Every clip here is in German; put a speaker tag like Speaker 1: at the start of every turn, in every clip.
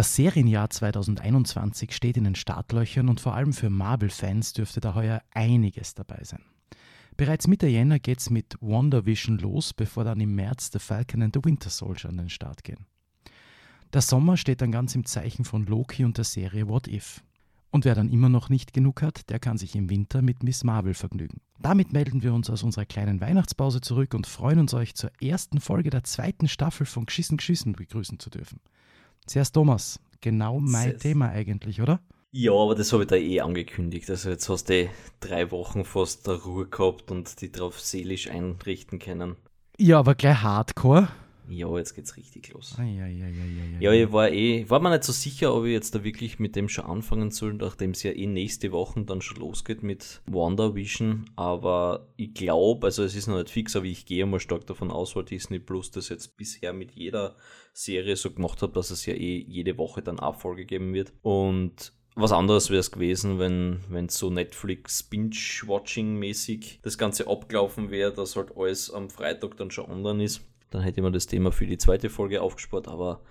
Speaker 1: Das Serienjahr 2021 steht in den Startlöchern und vor allem für Marvel-Fans dürfte da heuer einiges dabei sein. Bereits Mitte Jänner geht's mit WandaVision los, bevor dann im März The Falcon and the Winter Soldier an den Start gehen. Der Sommer steht dann ganz im Zeichen von Loki und der Serie What If. Und wer dann immer noch nicht genug hat, der kann sich im Winter mit Miss Marvel vergnügen. Damit melden wir uns aus unserer kleinen Weihnachtspause zurück und freuen uns, euch zur ersten Folge der zweiten Staffel von Geschissen Geschissen begrüßen zu dürfen. Zuerst Thomas, genau mein
Speaker 2: Sehr-
Speaker 1: Thema eigentlich, oder?
Speaker 2: Ja, aber das habe ich da eh angekündigt. Also jetzt hast du eh drei Wochen fast der Ruhe gehabt und die drauf seelisch einrichten können.
Speaker 1: Ja, aber gleich Hardcore.
Speaker 2: Ja, jetzt geht's richtig los.
Speaker 1: Eieieiei.
Speaker 2: Ja, ich war eh, war mir nicht so sicher, ob ich jetzt da wirklich mit dem schon anfangen soll, nachdem es ja eh nächste Woche dann schon losgeht mit WandaVision. Aber ich glaube, also es ist noch nicht fix, aber ich gehe mal stark davon aus, weil Disney Plus das jetzt bisher mit jeder Serie so gemacht hat, dass es ja eh jede Woche dann eine Folge geben wird. Und was anderes wäre es gewesen, wenn wenn so Netflix Binge-Watching-mäßig das Ganze abgelaufen wäre, dass halt alles am Freitag dann schon online ist. Dann hätte man das Thema für die zweite Folge aufgespart, aber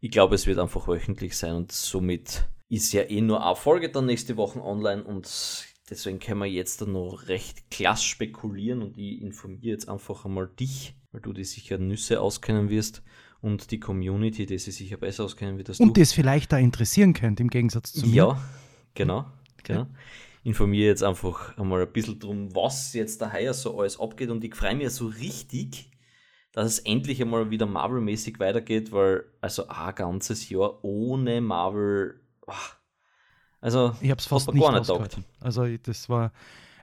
Speaker 2: ich glaube, es wird einfach wöchentlich sein und somit ist ja eh nur eine Folge dann nächste Woche online und deswegen können wir jetzt dann noch recht klass spekulieren und ich informiere jetzt einfach einmal dich, weil du dich sicher Nüsse auskennen wirst und die Community, die sich sicher besser auskennen wird als du.
Speaker 1: Und das vielleicht da interessieren könnte, im Gegensatz zu mir.
Speaker 2: Ja, genau, genau. Informiere jetzt einfach einmal ein bisschen drum, was jetzt da heuer so alles abgeht und ich freue mich so richtig, dass es endlich einmal wieder Marvel-mäßig weitergeht, weil also ein ganzes Jahr ohne Marvel, ah, also
Speaker 1: Ich habe es fast nicht
Speaker 2: gar nicht.
Speaker 1: Also das war,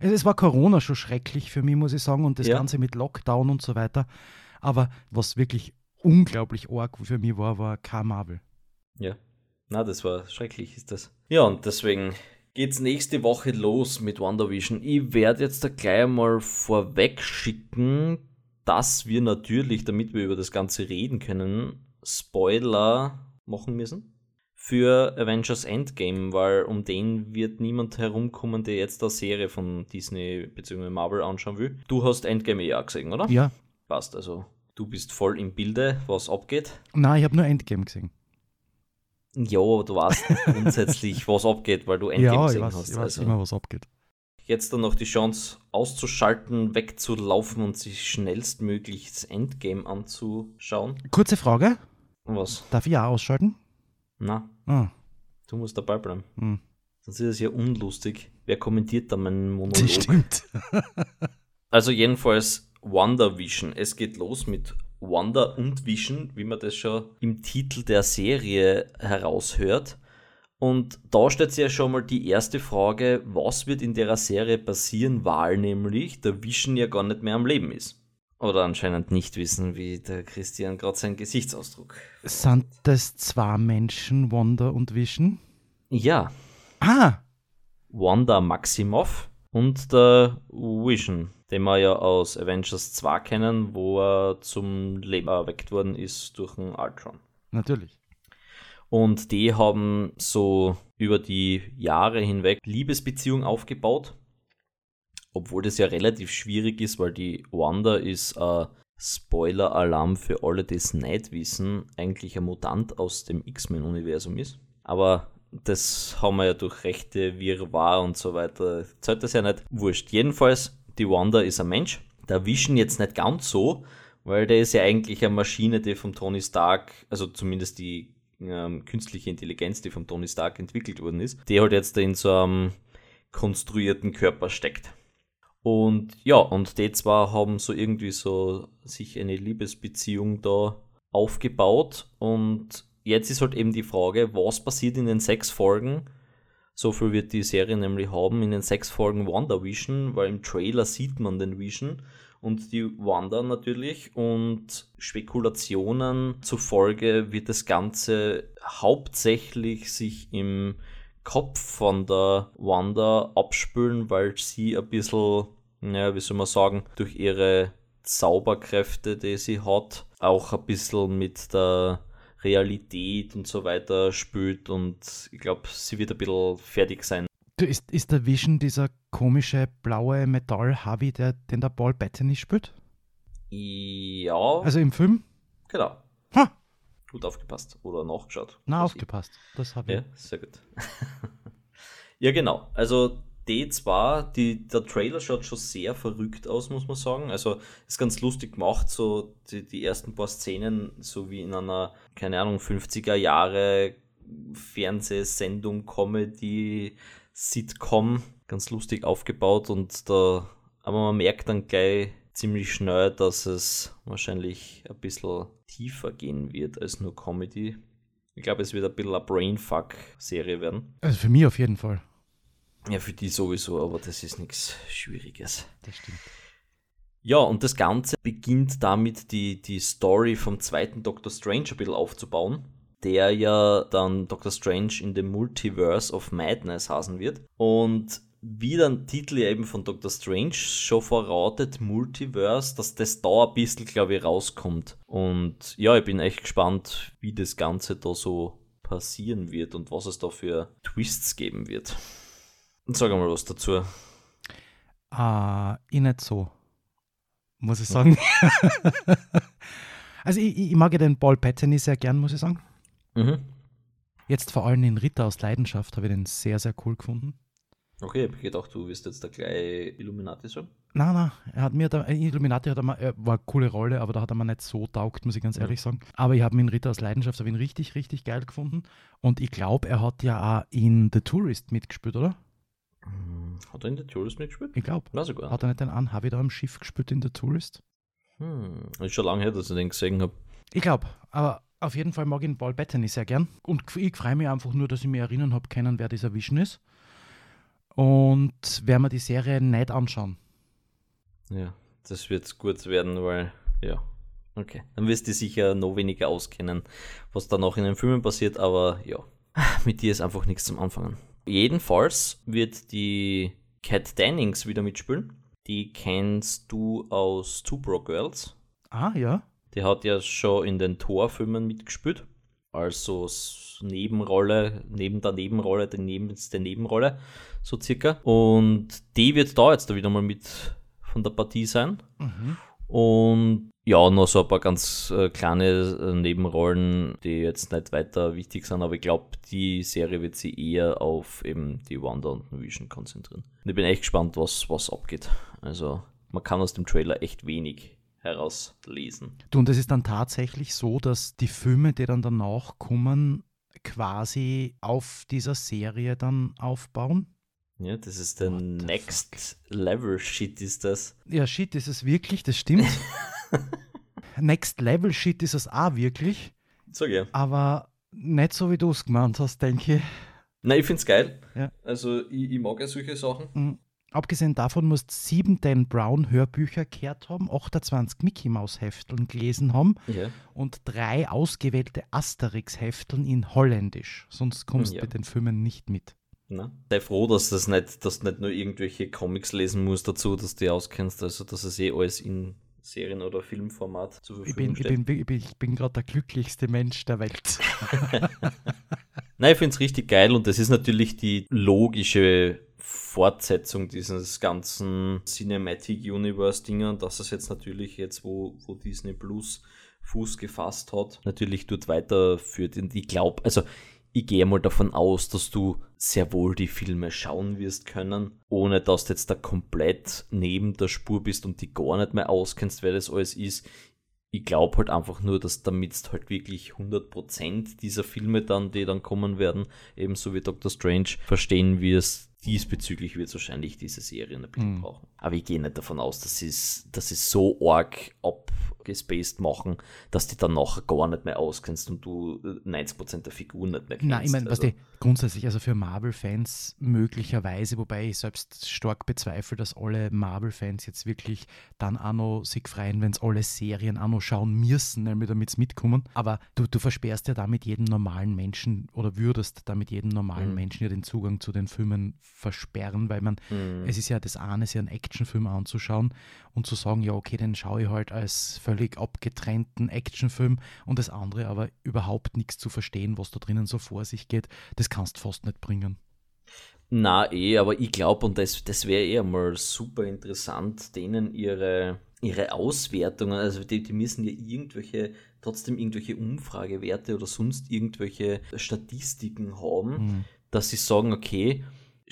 Speaker 1: es es war Corona schon schrecklich für mich, muss ich sagen, und das
Speaker 2: Ja.
Speaker 1: Ganze mit Lockdown und so weiter. Aber was wirklich unglaublich arg für mich war, war kein Marvel.
Speaker 2: Ja, na, das war schrecklich, ist das. Ja, und deswegen geht's nächste Woche los mit WandaVision. Ich werde jetzt da gleich mal vorweg schicken, dass wir natürlich, damit wir über das Ganze reden können, Spoiler machen müssen für Avengers Endgame, weil um den wird niemand herumkommen, der jetzt eine Serie von Disney bzw. Marvel anschauen will. Du hast Endgame ja gesehen, oder?
Speaker 1: Ja,
Speaker 2: Passt, also du bist voll im Bilde, was abgeht.
Speaker 1: nein, ich habe nur Endgame gesehen.
Speaker 2: Ja, aber du weißt grundsätzlich, was abgeht, weil du Endgame
Speaker 1: ja, ich
Speaker 2: gesehen
Speaker 1: weiß,
Speaker 2: hast.
Speaker 1: ich weiß
Speaker 2: also
Speaker 1: immer, was abgeht.
Speaker 2: Jetzt dann noch die Chance auszuschalten, wegzulaufen und sich schnellstmöglich das Endgame anzuschauen.
Speaker 1: Kurze Frage,
Speaker 2: Was?
Speaker 1: darf ich auch ausschalten?
Speaker 2: Na,
Speaker 1: Ah,
Speaker 2: du musst dabei bleiben.
Speaker 1: hm.
Speaker 2: Sonst ist es ja unlustig. Wer kommentiert da meinen Monolog?
Speaker 1: das stimmt.
Speaker 2: Also jedenfalls WandaVision. Es geht los mit Wanda und Vision, wie man das schon im Titel der Serie heraushört. Und da stellt sich ja schon mal die erste Frage, was wird in der Serie passieren, weil nämlich der Vision ja gar nicht mehr am Leben ist. Oder anscheinend nicht wissen, wie der Christian gerade seinen Gesichtsausdruck.
Speaker 1: Sind das zwei Menschen, Wanda und Vision?
Speaker 2: Ja,
Speaker 1: Ah,
Speaker 2: Wanda Maximoff und der Vision, den wir ja aus Avengers 2 kennen, wo er zum Leben erweckt worden ist durch einen Ultron.
Speaker 1: natürlich.
Speaker 2: Und die haben so über die Jahre hinweg Liebesbeziehung aufgebaut, obwohl das ja relativ schwierig ist, weil die Wanda ist ein Spoiler-Alarm für alle, die es nicht wissen, eigentlich ein Mutant aus dem X-Men-Universum ist. Aber das haben wir ja durch rechte Wirrwarr und so weiter, zählt das ja nicht. Wurscht. Jedenfalls, die Wanda ist ein Mensch. Der Vision jetzt nicht ganz so, weil der ist ja eigentlich eine Maschine, die vom Tony Stark, also zumindest die ähm, künstliche Intelligenz, die vom Tony Stark entwickelt worden ist, die halt jetzt in so einem konstruierten Körper steckt. Und ja, und die zwei haben so irgendwie so sich eine Liebesbeziehung da aufgebaut und jetzt ist halt eben die Frage, was passiert in den sechs Folgen? So viel wird die Serie nämlich haben in den sechs Folgen WandaVision, weil im Trailer sieht man den Vision und die Wanda natürlich und Spekulationen zufolge wird das Ganze hauptsächlich sich im Kopf von der Wanda abspülen, weil sie ein bisschen, naja, wie soll man sagen, durch ihre Zauberkräfte, die sie hat, auch ein bisschen mit der Realität und so weiter spült und ich glaube, sie wird ein bisschen fertig sein.
Speaker 1: Du, ist, ist der Vision dieser komische blaue Metall-Harvey, der, den der Paul Bettany spielt?
Speaker 2: Ja,
Speaker 1: Also im Film?
Speaker 2: genau.
Speaker 1: Ha,
Speaker 2: Gut aufgepasst oder nachgeschaut.
Speaker 1: Na, aufgepasst. Das habe
Speaker 2: ich. Ja, sehr gut. ja, genau. Also D2, die, der Trailer schaut schon sehr verrückt aus, muss man sagen. Also ist ganz lustig gemacht, so die, die ersten paar Szenen, so wie in einer, keine Ahnung, 50er Jahre Fernsehsendung, Comedy, Sitcom, ganz lustig aufgebaut und da, aber man merkt dann gleich ziemlich schnell, dass es wahrscheinlich ein bisschen tiefer gehen wird als nur Comedy. Ich glaube, es wird ein bisschen eine Brainfuck-Serie werden.
Speaker 1: Also für mich auf jeden Fall.
Speaker 2: Ja, für die sowieso, aber das ist nichts Schwieriges.
Speaker 1: Das stimmt.
Speaker 2: Ja, und das Ganze beginnt damit, die, die Story vom zweiten Doctor Strange ein bisschen aufzubauen, der ja dann Doctor Strange in the Multiverse of Madness hasen wird. Und wie der Titel ja eben von Doctor Strange schon verratet, Multiverse, dass das da ein bisschen, glaube ich, rauskommt. Und ja, ich bin echt gespannt, wie das Ganze da so passieren wird und was es da für Twists geben wird. Und sag mal was dazu.
Speaker 1: Ah, ich nicht so. Muss ich sagen. also ich, ich, mag ja den Paul Bettany sehr gern, muss ich sagen. Mhm. Jetzt vor allem in Ritter aus Leidenschaft habe ich den sehr, sehr cool gefunden.
Speaker 2: Okay, ich habe gedacht, du wirst jetzt der gleiche Illuminati sagen.
Speaker 1: Nein, nein, er hat mir da, Illuminati hat er, er war eine coole Rolle, aber da hat er mir nicht so taugt, muss ich ganz ehrlich ja. sagen. Aber ich habe ihn Ritter aus Leidenschaft, habe ihn richtig, richtig geil gefunden. Und ich glaube, er hat ja auch in The Tourist mitgespielt, oder?
Speaker 2: Hm, hat er in The Tourist mitgespielt?
Speaker 1: Ich glaube. Hat er nicht den an Harvey da am Schiff gespielt in The Tourist?
Speaker 2: Hm, ist schon lange her, dass ich den gesehen habe.
Speaker 1: Ich glaube, aber auf jeden Fall mag ich ihn Paul Bettany sehr gern. Und ich freue mich einfach nur, dass ich mich erinnern habe können, wer dieser Vision ist. Und werden wir die Serie nicht anschauen.
Speaker 2: Ja, das wird gut werden, weil, ja, okay. Dann wirst du sicher noch weniger auskennen, was da noch in den Filmen passiert, aber ja, mit dir ist einfach nichts zum Anfangen. Jedenfalls wird die Cat Dennings wieder mitspielen. Die kennst du aus Two Bro Girls.
Speaker 1: Ah, ja.
Speaker 2: Die hat ja schon in den Thor-Filmen mitgespielt. Also Nebenrolle, neben der Nebenrolle, der nebenste Nebenrolle, so circa. Und die wird da jetzt da wieder mal mit von der Partie sein. Mhm. Und ja, noch so ein paar ganz äh, kleine äh, Nebenrollen, die jetzt nicht weiter wichtig sind, aber ich glaube, die Serie wird sich eher auf eben die Wanda und Vision konzentrieren. Und ich bin echt gespannt, was, was abgeht. Also, man kann aus dem Trailer echt wenig herauslesen.
Speaker 1: Du, und es ist dann tatsächlich so, dass die Filme, die dann danach kommen, quasi auf dieser Serie dann aufbauen?
Speaker 2: Ja, das ist der What Next Level Shit, ist das.
Speaker 1: Ja, Shit ist es wirklich, das stimmt. Next Level Shit ist es auch wirklich.
Speaker 2: Sag ja.
Speaker 1: Aber nicht so, wie du es gemeint hast, denke ich.
Speaker 2: Nein, ich finde es geil. Ja. Also, ich, ich, mag ja solche Sachen.
Speaker 1: Mhm. Abgesehen davon musst sieben Dan Brown Hörbücher gehört haben, 28 Mickey Maus Hefteln gelesen haben
Speaker 2: ja.
Speaker 1: und drei ausgewählte Asterix Hefteln in Holländisch. Sonst kommst du ja. mit den Filmen nicht mit.
Speaker 2: Na, sei froh, dass das nicht, dass du nicht nur irgendwelche Comics lesen musst dazu, dass du die auskennst, also dass es eh alles in Serien- oder Filmformat zur
Speaker 1: Verfügung ich bin, steht. Ich bin, ich bin gerade der glücklichste Mensch der Welt.
Speaker 2: Nein, ich finde es richtig geil und das ist natürlich die logische Fortsetzung dieses ganzen Cinematic Universe-Dinger und dass es jetzt natürlich jetzt, wo, wo Disney Plus Fuß gefasst hat, natürlich dort weiterführt. Und ich glaube, also ich gehe mal davon aus, dass du sehr wohl die Filme schauen wirst können, ohne dass du jetzt da komplett neben der Spur bist und die gar nicht mehr auskennst, wer das alles ist. Ich glaube halt einfach nur, dass damit halt wirklich 100% dieser Filme dann, die dann kommen werden, ebenso wie Doctor Strange, verstehen wirst, diesbezüglich wird es wahrscheinlich diese Serie ein bisschen mhm. brauchen. Aber ich gehe nicht davon aus, dass es, dass es so arg abgespaced machen, dass die dann nachher gar nicht mehr auskennst und du 90% äh, der Figuren nicht mehr kennst.
Speaker 1: Nein, ich meine, also, grundsätzlich, also für Marvel-Fans möglicherweise, wobei ich selbst stark bezweifle, dass alle Marvel-Fans jetzt wirklich dann auch noch sich freuen, wenn sie alle Serien auch noch schauen müssen, damit sie mitkommen. Aber du, du versperrst ja damit jedem normalen Menschen oder würdest damit jedem normalen mhm. Menschen ja den Zugang zu den Filmen versperren, weil man, mhm. es ist ja das eine, sich einen Actionfilm anzuschauen und zu sagen, ja, okay, den schaue ich halt als völlig abgetrennten Actionfilm und das andere aber überhaupt nichts zu verstehen, was da drinnen so vor sich geht, das kannst du fast nicht bringen.
Speaker 2: Na eh, aber ich glaube, und das, das wäre eher mal super interessant, denen ihre ihre Auswertungen, also die, die müssen ja irgendwelche, trotzdem irgendwelche Umfragewerte oder sonst irgendwelche Statistiken haben, mhm. dass sie sagen, okay,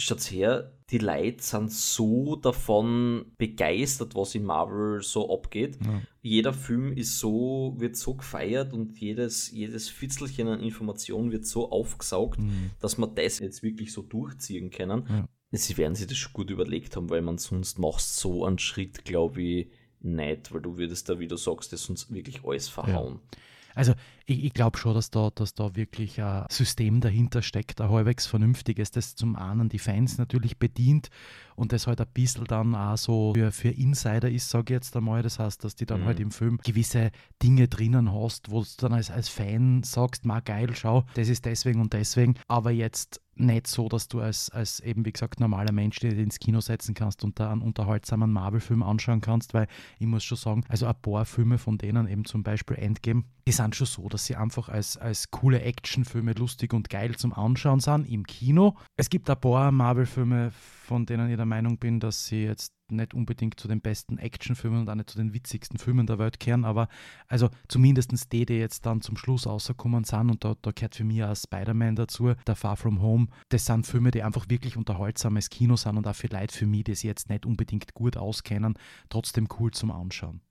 Speaker 2: schaut's her, die Leute sind so davon begeistert, was in Marvel so abgeht. Ja. Jeder Film ist so, wird so gefeiert und jedes, jedes Fitzelchen an Informationen wird so aufgesaugt, mhm. dass man das jetzt wirklich so durchziehen können. Ja. Sie werden sich das schon gut überlegt haben, weil man sonst machst so einen Schritt, glaube ich, nicht, weil du würdest da, wie du sagst, das uns wirklich alles verhauen.
Speaker 1: Ja. Also ich, ich glaube schon, dass da, dass da wirklich ein System dahinter steckt, ein halbwegs vernünftiges, das zum einen die Fans natürlich bedient und das halt ein bisschen dann auch so für, für Insider ist, sage ich jetzt einmal. Das heißt, dass die dann mhm. halt im Film gewisse Dinge drinnen hast, wo du dann als, als Fan sagst, ma geil, schau, das ist deswegen und deswegen, aber jetzt nicht so, dass du als, als eben, wie gesagt, normaler Mensch dich ins Kino setzen kannst und da einen unterhaltsamen Marvel-Film anschauen kannst, weil ich muss schon sagen, also ein paar Filme von denen, eben zum Beispiel Endgame, die sind schon so, dass sie einfach als, als coole Actionfilme lustig und geil zum Anschauen sind im Kino. Es gibt ein paar Marvel-Filme, von denen ich der Meinung bin, dass sie jetzt nicht unbedingt zu den besten Actionfilmen und auch nicht zu den witzigsten Filmen der Welt kehren, aber also zumindest die, die jetzt dann zum Schluss rausgekommen sind und da, da gehört für mich auch Spider-Man dazu, der Far From Home, das sind Filme, die einfach wirklich unterhaltsames Kino sind und auch für Leute für mich, die sie jetzt nicht unbedingt gut auskennen, trotzdem cool zum Anschauen.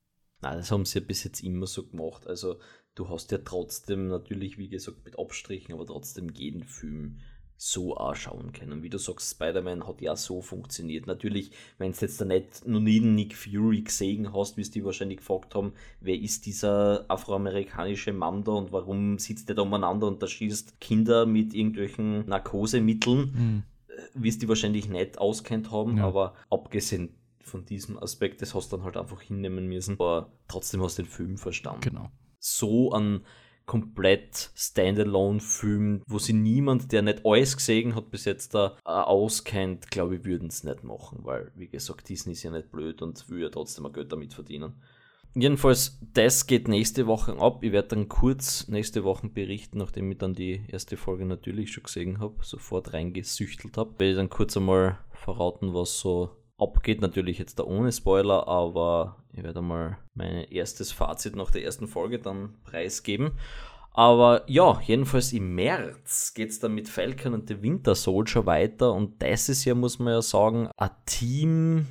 Speaker 2: Na, das haben sie ja bis jetzt immer so gemacht. Also du hast ja trotzdem natürlich, wie gesagt, mit Abstrichen, aber trotzdem jeden Film so anschauen können. Wie du sagst, Spider-Man hat ja so funktioniert. Natürlich, wenn du jetzt da nicht noch nie Nick Fury gesehen hast, es die wahrscheinlich gefragt haben, wer ist dieser afroamerikanische Mann da und warum sitzt der da umeinander und da schießt Kinder mit irgendwelchen Narkosemitteln, mhm. wie es die wahrscheinlich nicht auskennt haben, ja. aber abgesehen von diesem Aspekt, das hast du dann halt einfach hinnehmen müssen, aber trotzdem hast du den Film verstanden.
Speaker 1: Genau.
Speaker 2: So an komplett Standalone-Film, wo sie niemand, der nicht alles gesehen hat, bis jetzt da äh, auskennt, glaube ich, würden es nicht machen, weil, wie gesagt, Disney ist ja nicht blöd und will ja trotzdem ein Geld damit verdienen. Jedenfalls, das geht nächste Woche ab. Ich werde dann kurz nächste Woche berichten, nachdem ich dann die erste Folge natürlich schon gesehen habe, sofort reingesüchtelt habe. Werde ich dann kurz einmal verraten, was so abgeht. Natürlich jetzt da ohne Spoiler, aber ich werde mal mein erstes Fazit nach der ersten Folge dann preisgeben. Aber ja, jedenfalls im März geht es dann mit Falcon und The Winter Soldier weiter und das ist ja, muss man ja sagen, ein Team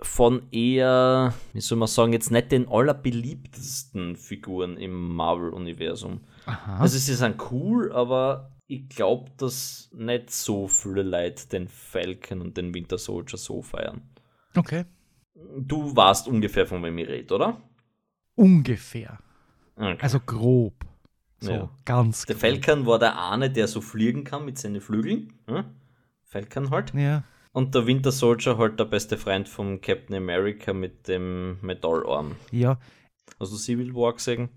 Speaker 2: von eher, wie soll man sagen, jetzt nicht den allerbeliebtesten Figuren im Marvel-Universum. Also sie sind cool, aber ich glaube, dass nicht so viele Leute den Falcon und den Winter Soldier so feiern.
Speaker 1: Okay.
Speaker 2: Du warst ungefähr von wem ich rede, oder?
Speaker 1: Ungefähr. Okay. Also grob. So, ja. ganz
Speaker 2: Der Falcon war der eine, der so fliegen kann mit seinen Flügeln. Hm? Falcon halt.
Speaker 1: Ja.
Speaker 2: Und der Winter Soldier halt der beste Freund vom Captain America mit dem Metallarm.
Speaker 1: Ja.
Speaker 2: Hast du Civil War gesehen?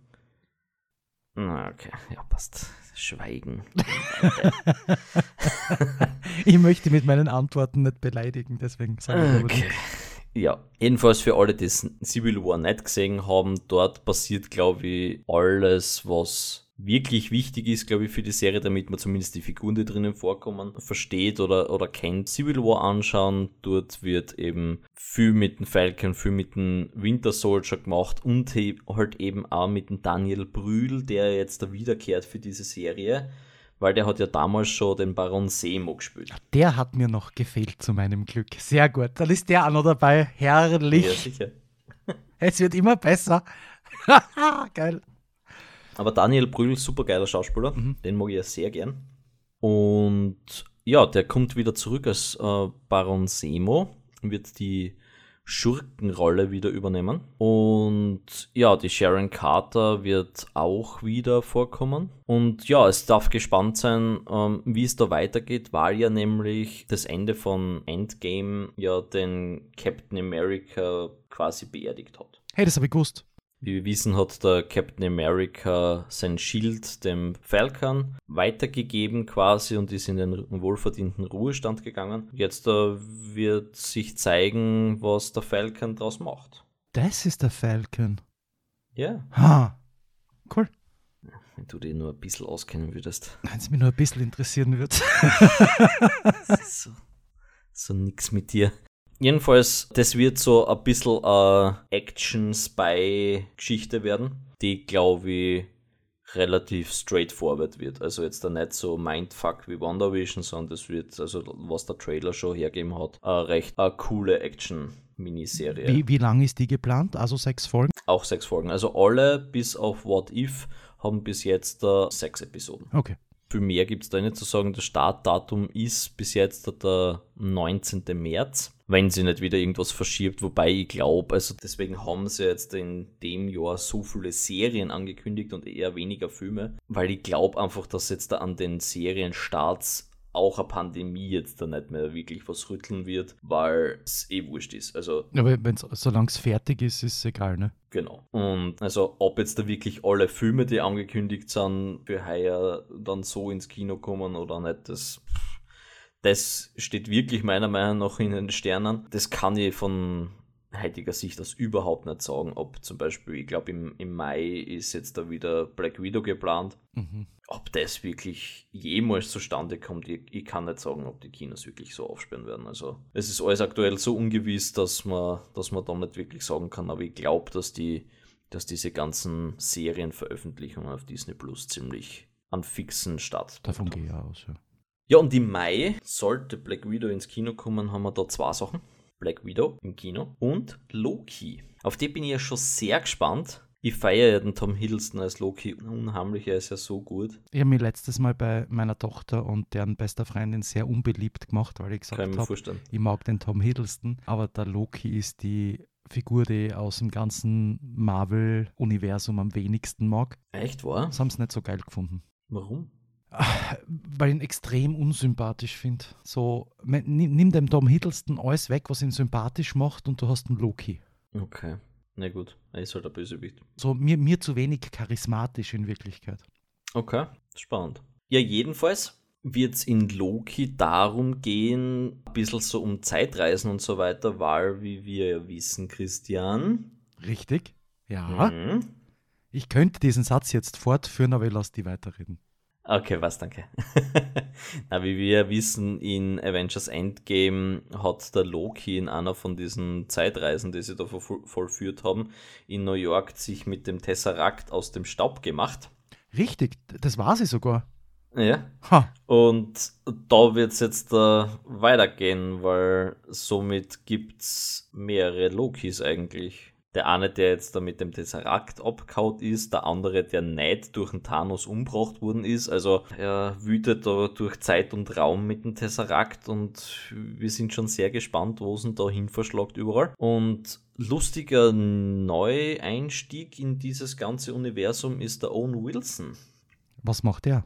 Speaker 2: Na, okay. Ja, passt. Schweigen.
Speaker 1: ich möchte mit meinen Antworten nicht beleidigen, deswegen sage ich okay.
Speaker 2: Ja, jedenfalls für alle, die Civil War nicht gesehen haben, dort passiert, glaube ich, alles, was wirklich wichtig ist, glaube ich, für die Serie, damit man zumindest die Figuren, die drinnen vorkommen, versteht oder, oder kennt. Civil War anschauen, dort wird eben viel mit dem Falcon, viel mit dem Winter Soldier gemacht und halt eben auch mit dem Daniel Brühl, der jetzt da wiederkehrt für diese Serie weil der hat ja damals schon den Baron Semo gespielt.
Speaker 1: Der hat mir noch gefehlt zu meinem Glück. Sehr gut. Dann ist der auch noch dabei. Herrlich.
Speaker 2: Ja, sicher.
Speaker 1: Es wird immer besser. Geil.
Speaker 2: Aber Daniel Brühl, super geiler Schauspieler, mhm. den mag ich ja sehr gern. Und ja, der kommt wieder zurück als äh, Baron Semo, wird die Schurkenrolle wieder übernehmen. Und ja, die Sharon Carter wird auch wieder vorkommen. Und ja, es darf gespannt sein, ähm, wie es da weitergeht, weil ja nämlich das Ende von Endgame ja den Captain America quasi beerdigt hat.
Speaker 1: Hey, das habe ich gewusst.
Speaker 2: Wie wir wissen, hat der Captain America sein Schild dem Falcon weitergegeben quasi und ist in den wohlverdienten Ruhestand gegangen. Jetzt uh, wird sich zeigen, was der Falcon daraus macht.
Speaker 1: Das ist der Falcon.
Speaker 2: Ja.
Speaker 1: Ha. Cool.
Speaker 2: Wenn du dich nur ein bisschen auskennen würdest.
Speaker 1: Wenn es mich nur ein bisschen interessieren würde.
Speaker 2: so, so nix mit dir. Jedenfalls, das wird so ein bisschen eine Action-Spy-Geschichte werden, die, glaube ich, relativ straightforward wird. Also jetzt da nicht so Mindfuck wie WandaVision, sondern das wird, also was der Trailer schon hergeben hat, eine recht eine coole Action-Miniserie.
Speaker 1: Wie, wie lang ist die geplant? Also sechs Folgen?
Speaker 2: Auch sechs Folgen. Also alle bis auf What If haben bis jetzt uh, sechs Episoden.
Speaker 1: Okay.
Speaker 2: Viel mehr gibt es da nicht zu sagen. Das Startdatum ist bis jetzt der 19. März wenn sie nicht wieder irgendwas verschiebt, wobei ich glaube, also deswegen haben sie jetzt in dem Jahr so viele Serien angekündigt und eher weniger Filme, weil ich glaube einfach, dass jetzt da an den Serienstarts auch eine Pandemie jetzt da nicht mehr wirklich was rütteln wird, weil es eh wurscht ist. Also,
Speaker 1: Aber wenn's, solange es fertig ist, ist es egal, ne?
Speaker 2: Genau. Und also ob jetzt da wirklich alle Filme, die angekündigt sind, für heuer dann so ins Kino kommen oder nicht, das das steht wirklich meiner Meinung nach in den Sternen. Das kann ich von heutiger Sicht aus überhaupt nicht sagen, ob zum Beispiel, ich glaube im, im Mai ist jetzt da wieder Black Widow geplant. Mhm. Ob das wirklich jemals zustande kommt, ich, ich, kann nicht sagen, ob die Kinos wirklich so aufsperren werden. Also es ist alles aktuell so ungewiss, dass man, dass man da nicht wirklich sagen kann, aber ich glaube, dass die, dass diese ganzen Serienveröffentlichungen auf Disney Plus ziemlich an fixen Start.
Speaker 1: Davon gehe ich aus, ja.
Speaker 2: Ja, und im Mai sollte Black Widow ins Kino kommen, haben wir da zwei Sachen. Black Widow im Kino und Loki. Auf die bin ich ja schon sehr gespannt. Ich feiere ja den Tom Hiddleston als Loki unheimlich, er ist ja so gut.
Speaker 1: Ich habe mich letztes Mal bei meiner Tochter und deren bester Freundin sehr unbeliebt gemacht, weil ich gesagt habe, ich mag den Tom Hiddleston, aber der Loki ist die Figur, die ich aus dem ganzen Marvel-Universum am wenigsten mag.
Speaker 2: Echt, wahr?
Speaker 1: Das haben sie nicht so geil gefunden.
Speaker 2: Warum?
Speaker 1: Weil ich ihn extrem unsympathisch finde. So, nimm dem Tom Hiddleston alles weg, was ihn sympathisch macht, und du hast einen Loki.
Speaker 2: Okay, na gut, er ist halt ein Bösewicht.
Speaker 1: So, mir, mir zu wenig charismatisch in Wirklichkeit.
Speaker 2: Okay, spannend. Ja, jedenfalls wird es in Loki darum gehen, ein bisschen so um Zeitreisen und so weiter, weil, wie wir ja wissen, Christian.
Speaker 1: Richtig, ja. Mhm. Ich könnte diesen Satz jetzt fortführen, aber ich lasse die weiterreden.
Speaker 2: Okay, was, danke. Na, wie wir wissen, in Avengers Endgame hat der Loki in einer von diesen Zeitreisen, die sie da vollführt haben, in New York sich mit dem Tesseract aus dem Staub gemacht.
Speaker 1: Richtig, das war sie sogar.
Speaker 2: Ja. Ha. Und da wird es jetzt uh, weitergehen, weil somit gibt es mehrere Lokis eigentlich. Der eine, der jetzt da mit dem Tesseract abgehaut ist, der andere, der nicht durch den Thanos umgebracht worden ist. Also er wütet da durch Zeit und Raum mit dem Tesseract und wir sind schon sehr gespannt, wo es ihn da hin verschlagt überall. Und lustiger Neueinstieg in dieses ganze Universum ist der Owen Wilson.
Speaker 1: Was macht der?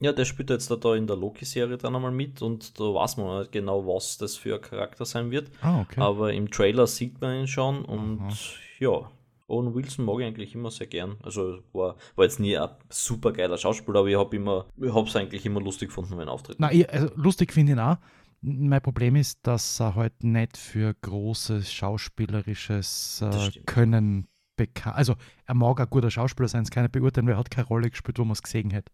Speaker 2: Ja, der spielt jetzt da in der Loki-Serie dann einmal mit und da weiß man nicht genau, was das für ein Charakter sein wird.
Speaker 1: Ah, okay.
Speaker 2: Aber im Trailer sieht man ihn schon und Aha. ja, Owen Wilson mag ich eigentlich immer sehr gern. Also war, war jetzt nie ein super geiler Schauspieler, aber ich habe immer, ich habe es eigentlich immer lustig gefunden, wenn er auftritt.
Speaker 1: Na, ich, also lustig finde ich ihn auch. Mein Problem ist, dass er halt nicht für großes schauspielerisches äh, Können bekannt Also er mag ein guter Schauspieler sein, es keine beurteilen, weil er hat keine Rolle gespielt, wo man es gesehen hätte.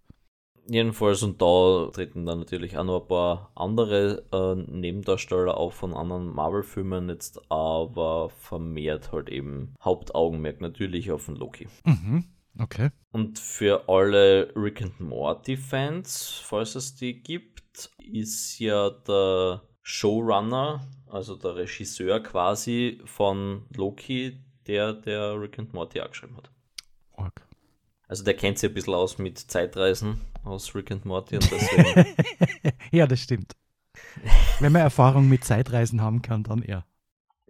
Speaker 2: Jedenfalls, und da treten dann natürlich auch noch ein paar andere äh, Nebendarsteller auf von anderen Marvel-Filmen, jetzt aber vermehrt halt eben Hauptaugenmerk natürlich auf den Loki.
Speaker 1: Mhm. Okay.
Speaker 2: Und für alle Rick and Morty-Fans, falls es die gibt, ist ja der Showrunner, also der Regisseur quasi von Loki, der der Rick and Morty auch geschrieben hat. Also der kennt sich ein bisschen aus mit Zeitreisen aus Rick and Morty und deswegen.
Speaker 1: ja, das stimmt. Wenn man Erfahrung mit Zeitreisen haben kann, dann eher.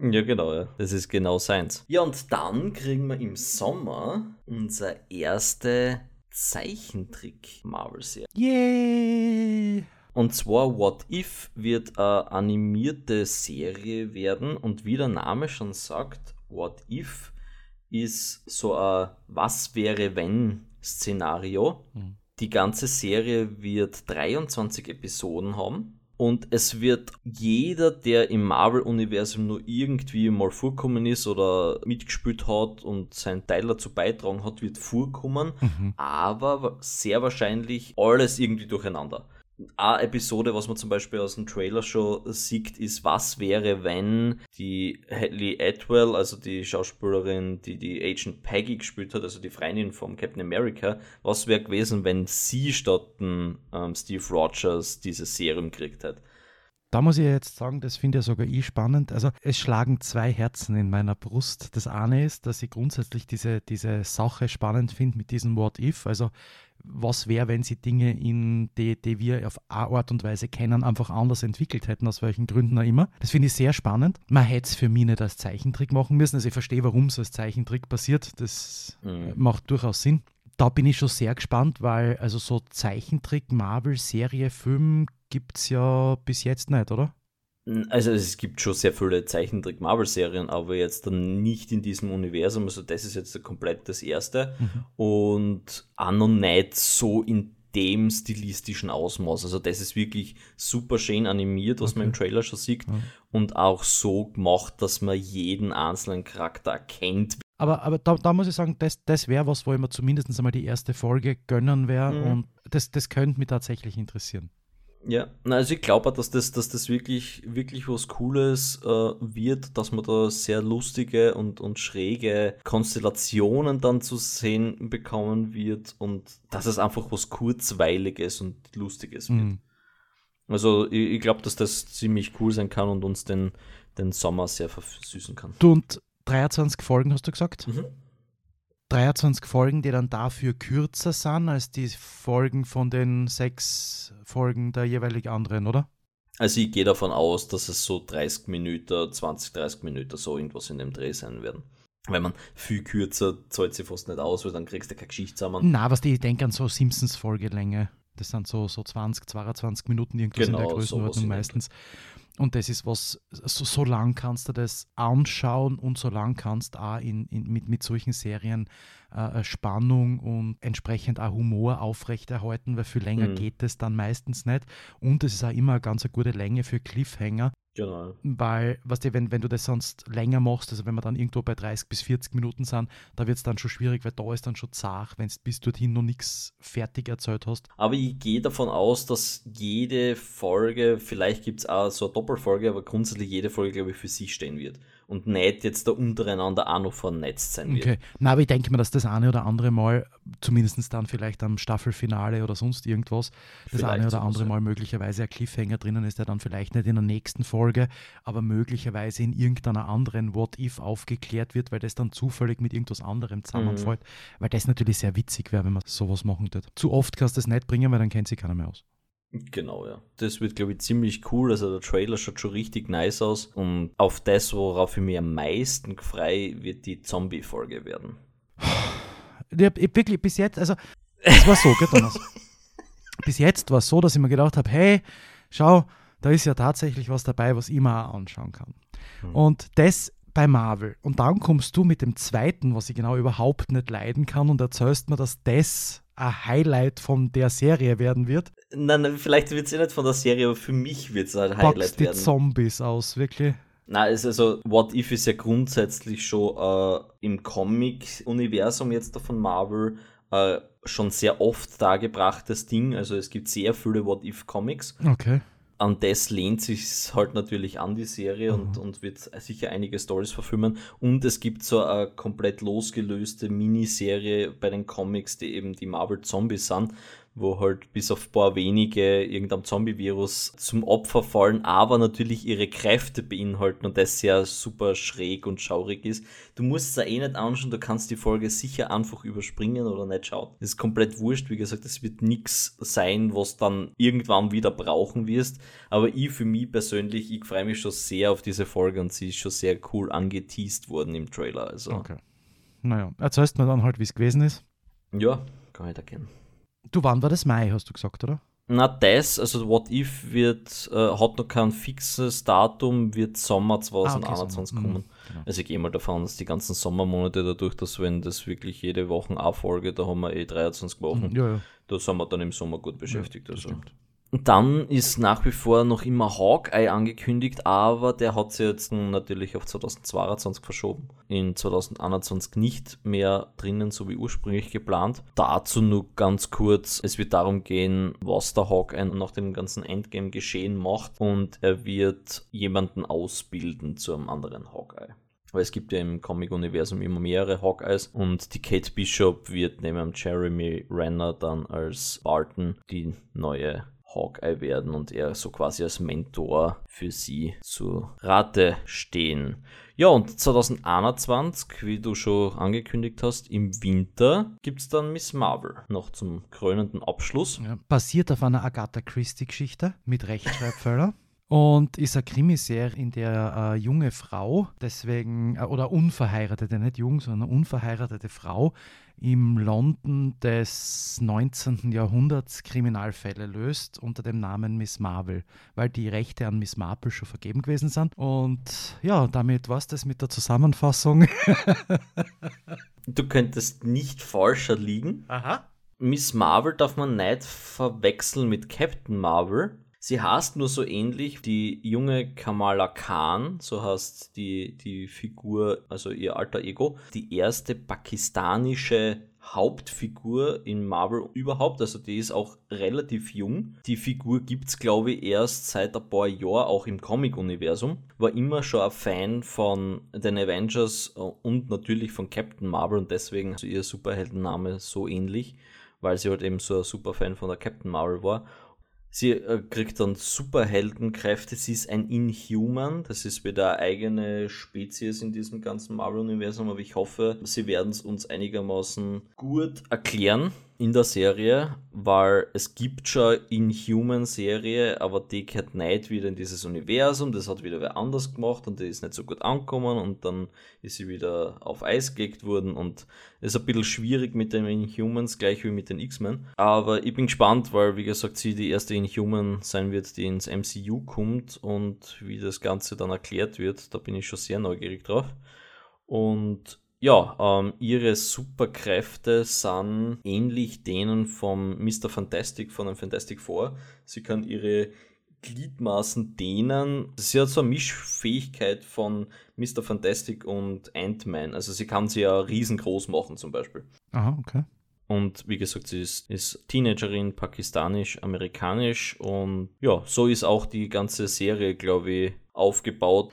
Speaker 2: Ja, genau, ja. Das ist genau seins. Ja, und dann kriegen wir im Sommer unsere erste Zeichentrick-Marvel-Serie.
Speaker 1: Yay!
Speaker 2: Und zwar What If wird eine animierte Serie werden und wie der Name schon sagt, What If ist so ein Was wäre wenn Szenario. Mhm. Die ganze Serie wird 23 Episoden haben. Und es wird jeder, der im Marvel-Universum nur irgendwie mal vorkommen ist oder mitgespielt hat und seinen Teil dazu beitragen hat, wird vorkommen. Mhm. Aber sehr wahrscheinlich alles irgendwie durcheinander. Eine Episode, was man zum Beispiel aus dem Trailer schon sieht, ist, was wäre, wenn die Hadley Atwell, also die Schauspielerin, die die Agent Peggy gespielt hat, also die Freundin vom Captain America, was wäre gewesen, wenn sie statt ähm, Steve Rogers dieses Serum gekriegt hat?
Speaker 1: Da muss ich jetzt sagen, das finde ich sogar ich spannend. Also es schlagen zwei Herzen in meiner Brust. Das eine ist, dass ich grundsätzlich diese, diese Sache spannend finde mit diesem What If. Also was wäre, wenn sie Dinge, in die, die wir auf eine Art und Weise kennen, einfach anders entwickelt hätten, aus welchen Gründen auch immer. Das finde ich sehr spannend. Man hätte es für mich nicht als Zeichentrick machen müssen. Also ich verstehe, warum es als Zeichentrick passiert. Das mhm. macht durchaus Sinn. Da bin ich schon sehr gespannt, weil also so Zeichentrick, Marvel, Serie, Film gibt es ja bis jetzt nicht, oder?
Speaker 2: Also es gibt schon sehr viele Zeichentrick-Marvel-Serien, aber jetzt dann nicht in diesem Universum. Also das ist jetzt komplett das erste. Mhm. Und auch noch nicht so in dem stilistischen Ausmaß. Also das ist wirklich super schön animiert, was okay. man im Trailer schon sieht. Ja. Und auch so gemacht, dass man jeden einzelnen Charakter erkennt.
Speaker 1: Aber, aber da, da muss ich sagen, das, das wäre was, wo ich mir zumindest einmal die erste Folge gönnen wäre. Mhm. Und das, das könnte mich tatsächlich interessieren.
Speaker 2: Ja, also ich glaube, dass das, dass das wirklich, wirklich was Cooles äh, wird, dass man da sehr lustige und, und schräge Konstellationen dann zu sehen bekommen wird und dass es einfach was Kurzweiliges und Lustiges wird. Mhm. Also ich, ich glaube, dass das ziemlich cool sein kann und uns den, den Sommer sehr versüßen kann.
Speaker 1: Du und 23 Folgen hast du gesagt? Mhm. 23 Folgen, die dann dafür kürzer sind als die Folgen von den sechs Folgen der jeweilig anderen, oder?
Speaker 2: Also ich gehe davon aus, dass es so 30 Minuten, 20, 30 Minuten so irgendwas in dem Dreh sein werden. Wenn man viel kürzer zahlt sie fast nicht aus, weil dann kriegst du keine Geschichte zusammen.
Speaker 1: Na, was die, ich denke an so Simpsons-Folgelänge. Das sind so, so 20, 22 Minuten irgendwas genau, in der Größenordnung meistens. Und das ist was, so, so lang kannst du das anschauen und so lang kannst du auch in, in, mit, mit solchen Serien äh, äh, Spannung und entsprechend auch Humor aufrechterhalten, weil viel länger mhm. geht es dann meistens nicht. Und es ist auch immer eine ganz gute Länge für Cliffhanger.
Speaker 2: Genau.
Speaker 1: Weil, weißt du, wenn, wenn du das sonst länger machst, also wenn wir dann irgendwo bei 30 bis 40 Minuten sind, da wird es dann schon schwierig, weil da ist dann schon zart, wenn du bis dorthin noch nichts fertig erzählt hast.
Speaker 2: Aber ich gehe davon aus, dass jede Folge, vielleicht gibt es auch so eine Doppelfolge, aber grundsätzlich jede Folge, glaube ich, für sich stehen wird und nicht jetzt da untereinander auch noch vernetzt sein wird. Okay,
Speaker 1: na, aber ich denke mir, dass das eine oder andere Mal, zumindest dann vielleicht am Staffelfinale oder sonst irgendwas, das vielleicht eine oder andere Mal möglicherweise ein Cliffhanger drinnen ist, der dann vielleicht nicht in der nächsten Folge, aber möglicherweise in irgendeiner anderen What-If aufgeklärt wird, weil das dann zufällig mit irgendwas anderem zusammenfällt, mhm. weil das natürlich sehr witzig wäre, wenn man sowas machen würde. Zu oft kannst du das nicht bringen, weil dann kennt sich keiner mehr aus.
Speaker 2: Genau, ja. Das wird, glaube ich, ziemlich cool. Also der Trailer schaut schon richtig nice aus. Und auf das, worauf ich mich am meisten freue, wird die Zombie-Folge werden.
Speaker 1: Ich hab, ich wirklich bis jetzt, also es war so, gell, Thomas? bis jetzt war es so, dass ich mir gedacht habe, hey, schau, da ist ja tatsächlich was dabei, was ich mir auch anschauen kann. Hm. Und das bei Marvel. Und dann kommst du mit dem zweiten, was ich genau überhaupt nicht leiden kann und erzählst mir, dass das ein Highlight von der Serie werden wird.
Speaker 2: Nein, vielleicht wird es ja nicht von der Serie, aber für mich wird es ein Highlight Box
Speaker 1: die werden. Zombies aus, wirklich.
Speaker 2: Na, ist also What If ist ja grundsätzlich schon äh, im Comic-Universum jetzt von Marvel äh, schon sehr oft dargebrachtes Ding. Also es gibt sehr viele What If Comics.
Speaker 1: Okay
Speaker 2: an das lehnt sich halt natürlich an die Serie mhm. und, und wird sicher einige Stories verfilmen. Und es gibt so eine komplett losgelöste Miniserie bei den Comics, die eben die Marvel Zombies sind, wo halt bis auf ein paar wenige irgendeinem Zombie-Virus zum Opfer fallen, aber natürlich ihre Kräfte beinhalten und das sehr super schräg und schaurig ist. Du musst es ja eh nicht anschauen, du kannst die Folge sicher einfach überspringen oder nicht schauen. Das ist komplett wurscht, wie gesagt, es wird nichts sein, was dann irgendwann wieder brauchen wirst. Aber ich für mich persönlich, ich freue mich schon sehr auf diese Folge und sie ist schon sehr cool angeteased worden im Trailer. Also.
Speaker 1: Okay. Naja, erzählst mir dann halt, wie es gewesen ist.
Speaker 2: Ja, kann ich erkennen.
Speaker 1: Du, wann war das Mai, hast du gesagt, oder?
Speaker 2: Na, das, also What If wird, äh, hat noch kein fixes Datum, wird Sommer 2021 ah, okay, kommen. Mhm, genau. Also ich gehe mal davon, dass die ganzen Sommermonate dadurch, dass wenn das wirklich jede Woche eine Folge, da haben wir eh 23 Wochen,
Speaker 1: mhm, ja, ja.
Speaker 2: da sind wir dann im Sommer gut beschäftigt.
Speaker 1: Ja,
Speaker 2: also.
Speaker 1: Stimmt.
Speaker 2: Dann ist nach wie vor noch immer Hawkeye angekündigt, aber der hat sich jetzt natürlich auf 2022 verschoben. In 2021 nicht mehr drinnen, so wie ursprünglich geplant. Dazu nur ganz kurz, es wird darum gehen, was der Hawkeye nach dem ganzen Endgame geschehen macht und er wird jemanden ausbilden zu einem anderen Hawkeye weil es gibt ja im Comic-Universum immer mehrere Hawkeyes und die Kate Bishop wird neben Jeremy Renner dann als Barton die neue Hawkeye werden und er so quasi als Mentor für sie zu Rate stehen. Ja, und 2021, wie du schon angekündigt hast, im Winter gibt es dann Miss Marvel noch zum krönenden Abschluss.
Speaker 1: Ja, basiert auf einer Agatha Christie-Geschichte mit Rechtschreibfehler. Und ist eine Krimiserie, in der eine junge Frau, deswegen, äh, oder unverheiratete, nicht jung, sondern unverheiratete Frau im London des 19. Jahrhunderts Kriminalfälle löst unter dem Namen Miss Marvel, weil die Rechte an Miss Marple schon vergeben gewesen sind. Und ja, damit war es das mit der Zusammenfassung.
Speaker 2: du könntest nicht falscher liegen.
Speaker 1: Aha.
Speaker 2: Miss Marvel darf man nicht verwechseln mit Captain Marvel. Sie heißt nur so ähnlich die junge Kamala Khan, so heißt die, die Figur, also ihr alter Ego, die erste pakistanische Hauptfigur in Marvel überhaupt. Also die ist auch relativ jung. Die Figur gibt es, glaube ich, erst seit ein paar Jahren auch im Comic-Universum. War immer schon ein Fan von den Avengers und natürlich von Captain Marvel und deswegen also ihr Superheldenname so ähnlich, weil sie halt eben so ein Superfan von der Captain Marvel war. Sie äh, kriegt dann Superheldenkräfte. Sie ist ein Inhuman. Das ist wieder eine eigene Spezies in diesem ganzen Marvel-Universum. Aber ich hoffe, sie werden es uns einigermaßen gut erklären in der Serie, weil es gibt schon Inhuman-Serie, aber die gehört nicht wieder in dieses Universum. Das hat wieder wer anders gemacht und die ist nicht so gut angekommen und dann ist sie wieder auf Eis gelegt worden und ist ein bisschen schwierig mit den Inhumans, gleich wie mit den X-Men. Aber ich bin gespannt, weil, wie gesagt, sie die erste Inhuman sein wird, die ins MCU kommt und wie das Ganze dann erklärt wird. Da bin ich schon sehr neugierig drauf. Und ja, ähm, ihre Superkräfte sind ähnlich denen vom Mr. Fantastic, von einem Fantastic Four. Sie kann ihre Gliedmaßen dehnen. Sie hat so eine Mischfähigkeit von Mr. Fantastic und Ant-Man. Also sie kann sie ja riesengroß machen zum Beispiel.
Speaker 1: Aha, okay.
Speaker 2: Und wie gesagt, sie ist, ist Teenagerin, pakistanisch, amerikanisch und ja, so ist auch die ganze Serie, glaube ich, aufgebaut.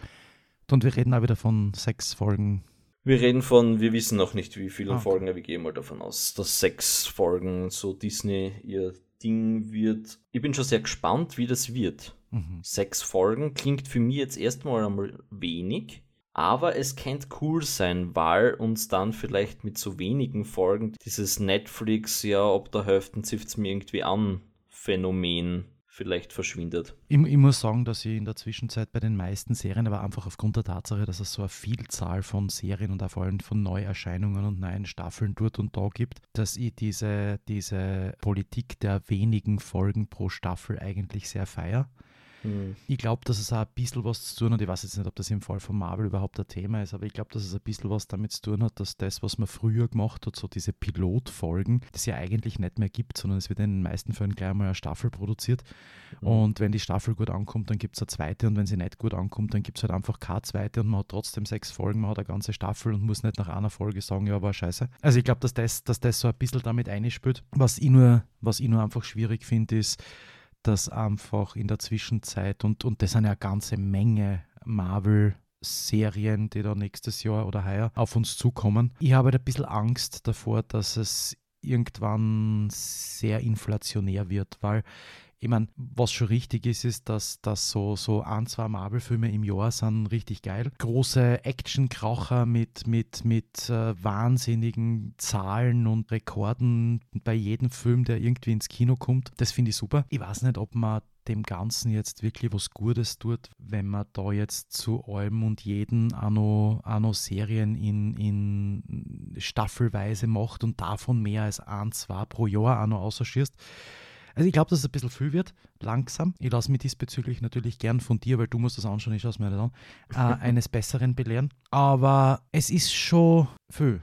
Speaker 1: Und wir reden auch wieder von sechs Folgen
Speaker 2: wir reden von, wir wissen noch nicht, wie viele ah, okay. Folgen, aber wir gehen mal davon aus, dass sechs Folgen so Disney ihr Ding wird. Ich bin schon sehr gespannt, wie das wird. Mhm. Sechs Folgen klingt für mich jetzt erstmal einmal wenig, aber es könnte cool sein, weil uns dann vielleicht mit so wenigen Folgen dieses Netflix, ja, ob der Hälfte zifft es mir irgendwie an, Phänomen vielleicht verschwindet.
Speaker 1: Ich, ich, muss sagen, dass ich in der Zwischenzeit bei den meisten Serien, aber einfach aufgrund der Tatsache, dass es so eine Vielzahl von Serien und vor allem von Neuerscheinungen und neuen Staffeln dort und da gibt, dass ich diese, diese Politik der wenigen Folgen pro Staffel eigentlich sehr feiere. Mhm. Ich glaube, dass es auch ein bisschen was zu tun hat. Ich weiß jetzt nicht, ob das im Fall von Marvel überhaupt ein Thema ist, aber ich glaube, dass es ein bisschen was damit zu tun hat, dass das, was man früher gemacht hat, so diese Pilotfolgen, das ja eigentlich nicht mehr gibt, sondern es wird in den meisten Fällen gleich mal eine Staffel produziert. Mhm. Und wenn die Staffel gut ankommt, dann gibt es eine zweite und wenn sie nicht gut ankommt, dann gibt es halt einfach keine zweite und man hat trotzdem sechs Folgen, man hat eine ganze Staffel und muss nicht nach einer Folge sagen, ja, war scheiße. Also ich glaube, dass das, dass das so ein bisschen damit einspielt. Was ich nur, was ich nur einfach schwierig finde, ist, dass einfach in der Zwischenzeit, und, und das sind ja eine ganze Menge Marvel- Serien, die da nächstes Jahr oder heuer auf uns zukommen. Ich habe halt ein bisschen Angst davor, dass es irgendwann sehr inflationär wird, weil ich meine, was schon richtig ist, ist, dass, dass so, so ein, zwei Marvel-Filme im Jahr sind richtig geil. Große Action-Kracher mit, mit, mit äh, wahnsinnigen Zahlen und Rekorden bei jedem Film, der irgendwie ins Kino kommt. Das finde ich super. Ich weiß nicht, ob man dem Ganzen jetzt wirklich was Gutes tut, wenn man da jetzt zu allem und jeden Anno, Anno Serien in, in Staffelweise macht und davon mehr als ein, zwei pro Jahr Anno ausschießt. Also ich glaube, dass es ein bisschen viel wird, langsam. Ich lasse mich diesbezüglich natürlich gern von dir, weil du musst das anschauen, ich schaue es mir nicht an, äh, eines Besseren belehren. Aber es ist schon viel.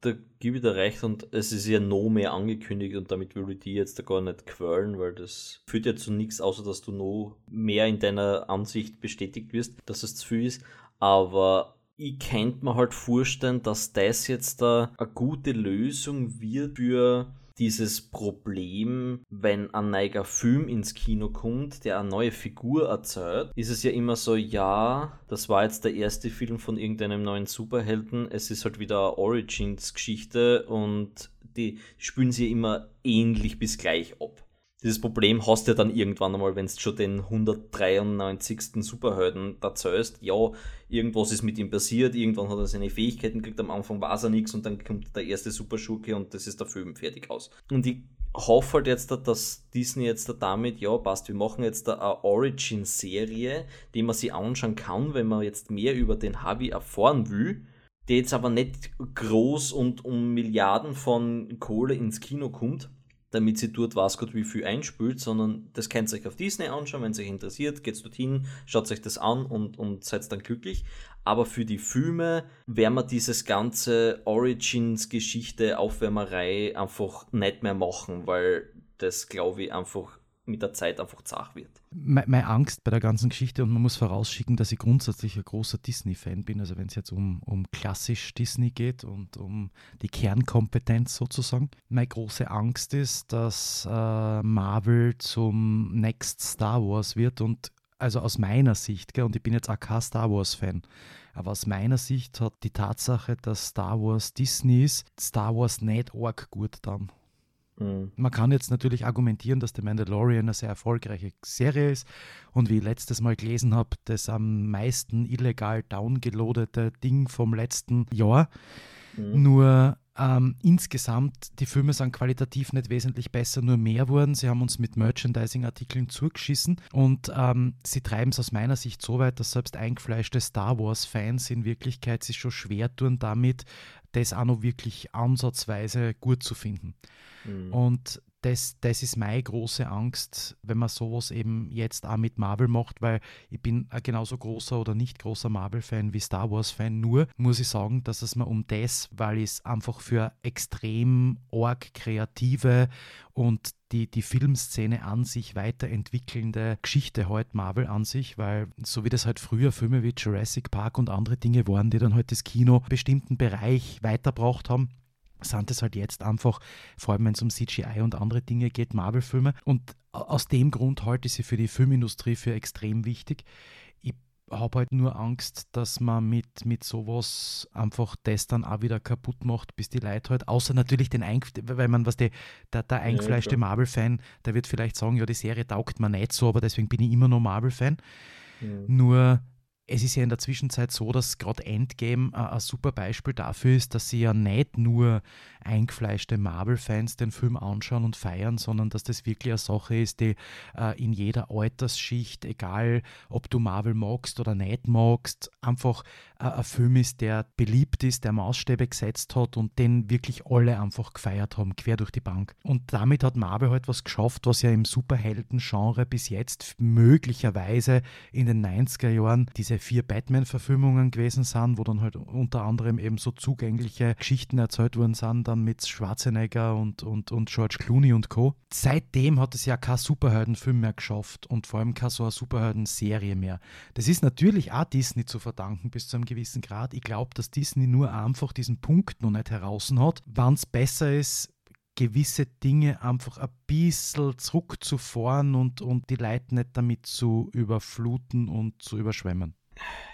Speaker 2: da gebe ich dir recht und es ist ja noch mehr angekündigt und damit will ich die jetzt da gar nicht quälen, weil das führt ja zu nichts, außer dass du noch mehr in deiner Ansicht bestätigt wirst, dass es zu viel ist. Aber ich könnte mir halt vorstellen, dass das jetzt da eine gute Lösung wird für dieses Problem, wenn ein neuer Film ins Kino kommt, der eine neue Figur erzählt, ist es ja immer so, ja, das war jetzt der erste Film von irgendeinem neuen Superhelden, es ist halt wieder eine Origins-Geschichte und die spülen sie immer ähnlich bis gleich ab dieses Problem hast du ja dann irgendwann einmal, wenn du schon den 193. Superhelden erzählst, ja, irgendwas ist mit ihm passiert, irgendwann hat er seine Fähigkeiten gekriegt, am Anfang war er nichts und dann kommt der erste Superschurke und das ist der Film fertig aus. Und ich hoffe halt jetzt, dass Disney jetzt damit, ja, passt, wir machen jetzt eine Origin-Serie, die man sich anschauen kann, wenn man jetzt mehr über den Harvey erfahren will, der jetzt aber nicht groß und um Milliarden von Kohle ins Kino kommt damit sie dort was Gott wie viel einspült, sondern das könnt ihr euch auf Disney anschauen, wenn es euch interessiert, geht dorthin, schaut euch das an und, und seid dann glücklich. Aber für die Filme werden wir dieses ganze Origins-Geschichte, Aufwärmerei einfach nicht mehr machen, weil das, glaube ich, einfach mit der Zeit einfach zart wird.
Speaker 1: Meine Angst bei der ganzen Geschichte, und man muss vorausschicken, dass ich grundsätzlich ein großer Disney-Fan bin, also wenn es jetzt um, um klassisch Disney geht und um die Kernkompetenz sozusagen. Meine große Angst ist, dass äh, Marvel zum Next Star Wars wird und also aus meiner Sicht, gell, und ich bin jetzt auch kein Star Wars-Fan, aber aus meiner Sicht hat die Tatsache, dass Star Wars Disney ist, Star Wars nicht arg gut dann. Mhm. Man kann jetzt natürlich argumentieren, dass The Mandalorian eine sehr erfolgreiche Serie ist und wie ich letztes Mal gelesen habe, das am meisten illegal downgeloadete Ding vom letzten Jahr. Mhm. Nur ähm, insgesamt, die Filme sind qualitativ nicht wesentlich besser, nur mehr wurden. Sie haben uns mit Merchandising-Artikeln zugeschissen und ähm, sie treiben es aus meiner Sicht so weit, dass selbst eingefleischte Star Wars-Fans in Wirklichkeit sich schon schwer tun damit, das auch noch wirklich ansatzweise gut zu finden. Mhm. Und das, das ist meine große Angst, wenn man sowas eben jetzt auch mit Marvel macht, weil ich bin ein genauso großer oder nicht großer Marvel-Fan wie Star Wars-Fan. Nur muss ich sagen, dass es mir um das, weil ich es einfach für extrem arg kreative und die, die Filmszene an sich weiterentwickelnde Geschichte halt Marvel an sich, weil so wie das halt früher Filme wie Jurassic Park und andere Dinge waren, die dann halt das Kino bestimmten Bereich weitergebracht haben, sind es halt jetzt einfach, vor allem wenn es um CGI und andere Dinge geht, Marvel-Filme. Und aus dem Grund halte ich sie für die Filmindustrie für extrem wichtig. Ich habe halt nur Angst, dass man mit, mit sowas einfach das dann auch wieder kaputt macht, bis die Leute halt, außer natürlich den, weil man, was die, der, der eingefleischte ja, Marvel-Fan, der wird vielleicht sagen, ja, die Serie taugt mir nicht so, aber deswegen bin ich immer noch Marvel-Fan. Ja. Nur es ist ja in der Zwischenzeit so, dass gerade Endgame äh, ein super Beispiel dafür ist, dass sie ja nicht nur eingefleischte Marvel-Fans den Film anschauen und feiern, sondern dass das wirklich eine Sache ist, die äh, in jeder Altersschicht, egal ob du Marvel magst oder nicht magst, einfach ein Film ist, der beliebt ist, der Maßstäbe gesetzt hat und den wirklich alle einfach gefeiert haben, quer durch die Bank. Und damit hat Marvel halt was geschafft, was ja im Superhelden-Genre bis jetzt möglicherweise in den 90er Jahren diese vier Batman-Verfilmungen gewesen sind, wo dann halt unter anderem eben so zugängliche Geschichten erzählt worden sind, dann mit Schwarzenegger und, und, und George Clooney und Co. Seitdem hat es ja kein Superheldenfilm mehr geschafft und vor allem keine so eine Superhelden-Serie mehr. Das ist natürlich auch Disney zu verdanken bis zu einem gewissen Grad. Ich glaube, dass Disney nur einfach diesen Punkt noch nicht heraus hat, wann es besser ist, gewisse Dinge einfach ein bisschen zurückzufahren und, und die Leute nicht damit zu überfluten und zu überschwemmen.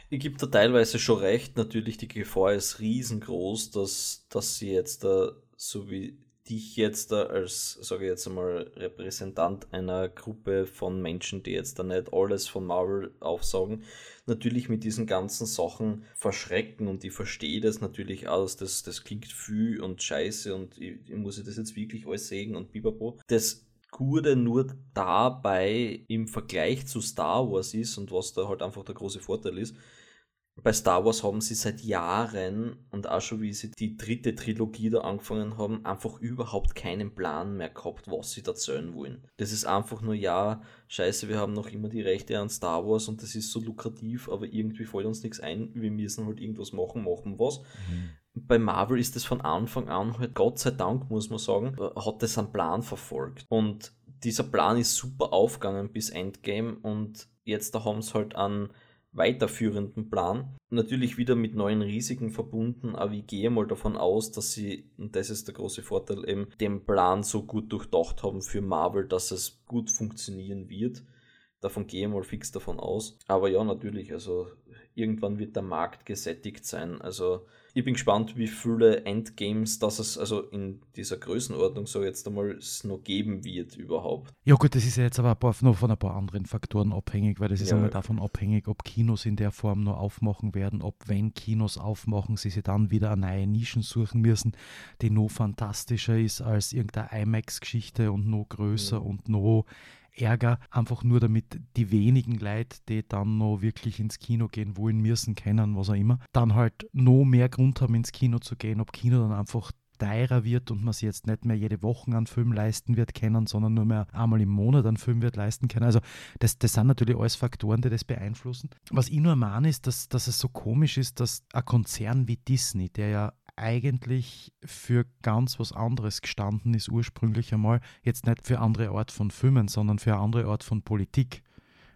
Speaker 2: Ich gebe da teilweise schon recht. Natürlich, die Gefahr ist riesengroß, dass, dass sie jetzt da, so wie dich jetzt da als, sage ich jetzt einmal, Repräsentant einer Gruppe von Menschen, die jetzt da nicht alles von Marvel aufsagen, natürlich mit diesen ganzen Sachen verschrecken und ich verstehe das natürlich aus, das, das klingt viel und scheiße und ich, ich muss das jetzt wirklich alles sehen und bibabo. Das Gute nur dabei im Vergleich zu Star Wars ist und was da halt einfach der große Vorteil ist, bei Star Wars haben sie seit Jahren und auch schon wie sie die dritte Trilogie da angefangen haben, einfach überhaupt keinen Plan mehr gehabt, was sie da erzählen wollen. Das ist einfach nur, ja, scheiße, wir haben noch immer die Rechte an Star Wars und das ist so lukrativ, aber irgendwie fällt uns nichts ein, wir müssen halt irgendwas machen, machen was. Mhm. bei Marvel ist es von Anfang an halt, Gott sei Dank, muss man sagen, äh, hat das einen Plan verfolgt. Und dieser Plan ist super aufgegangen bis Endgame und jetzt da haben sie halt einen weiterführenden Plan. Natürlich wieder mit neuen Risiken verbunden, aber ich gehe mal davon aus, dass sie, und das ist der große Vorteil, eben den Plan so gut durchdacht haben für Marvel, dass es gut funktionieren wird. Davon gehe ich mal fix davon aus. Aber ja, natürlich, also irgendwann wird der Markt gesättigt sein. Also ich bin gespannt, wie viele Endgames das es also in dieser Größenordnung so jetzt einmal noch geben wird überhaupt.
Speaker 1: Ja gut, das ist ja jetzt aber paar, noch von ein paar anderen Faktoren abhängig, weil das ist ja. einmal davon abhängig, ob Kinos in der Form noch aufmachen werden, ob wenn Kinos aufmachen, sie sich dann wieder eine neue Nischen suchen müssen, die noch fantastischer ist als irgendeine IMAX-Geschichte und noch größer mhm. und noch Ärger, einfach nur damit die wenigen Leute, die dann noch wirklich ins Kino gehen wollen, müssen, kennen, was auch immer, dann halt noch mehr Grund haben, ins Kino zu gehen, ob Kino dann einfach teurer wird und man sich jetzt nicht mehr jede Woche einen Film leisten wird können, sondern nur mehr einmal im Monat einen Film wird leisten können. Also das, das sind natürlich alles Faktoren, die das beeinflussen. Was ich nur meine, ist, dass, dass es so komisch ist, dass ein Konzern wie Disney, der ja eigentlich für ganz was anderes gestanden ist, ursprünglich einmal. Jetzt nicht für andere Art von Filmen, sondern für eine andere Art von Politik.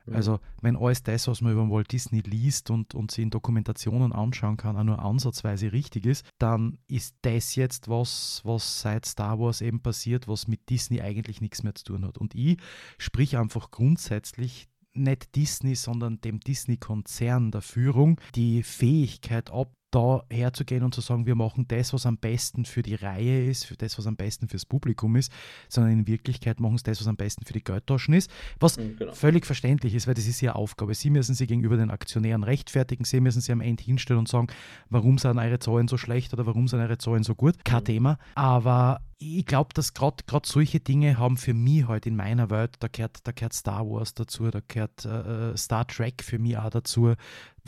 Speaker 1: Mhm. Also, wenn alles das, was man über Walt Disney liest und, und sich in Dokumentationen anschauen kann, auch nur ansatzweise richtig ist, dann ist das jetzt was, was seit Star Wars eben passiert, was mit Disney eigentlich nichts mehr zu tun hat. Und ich sprich einfach grundsätzlich nicht Disney, sondern dem Disney-Konzern der Führung die Fähigkeit ab, da herzugehen und zu sagen, wir machen das, was am besten für die Reihe ist, für das, was am besten fürs Publikum ist, sondern in Wirklichkeit machen sie das, was am besten für die Geldtaschen ist, was mhm, genau. völlig verständlich ist, weil das ist ihre Aufgabe. Sie müssen sich gegenüber den Aktionären rechtfertigen, sie müssen sie am Ende hinstellen und sagen, warum sind eure Zahlen so schlecht oder warum sind eure Zahlen so gut. Kein mhm. Thema. Aber ich glaube, dass gerade solche Dinge haben für mich halt in meiner Welt, da gehört, da gehört Star Wars dazu, da gehört äh, Star Trek für mich auch dazu,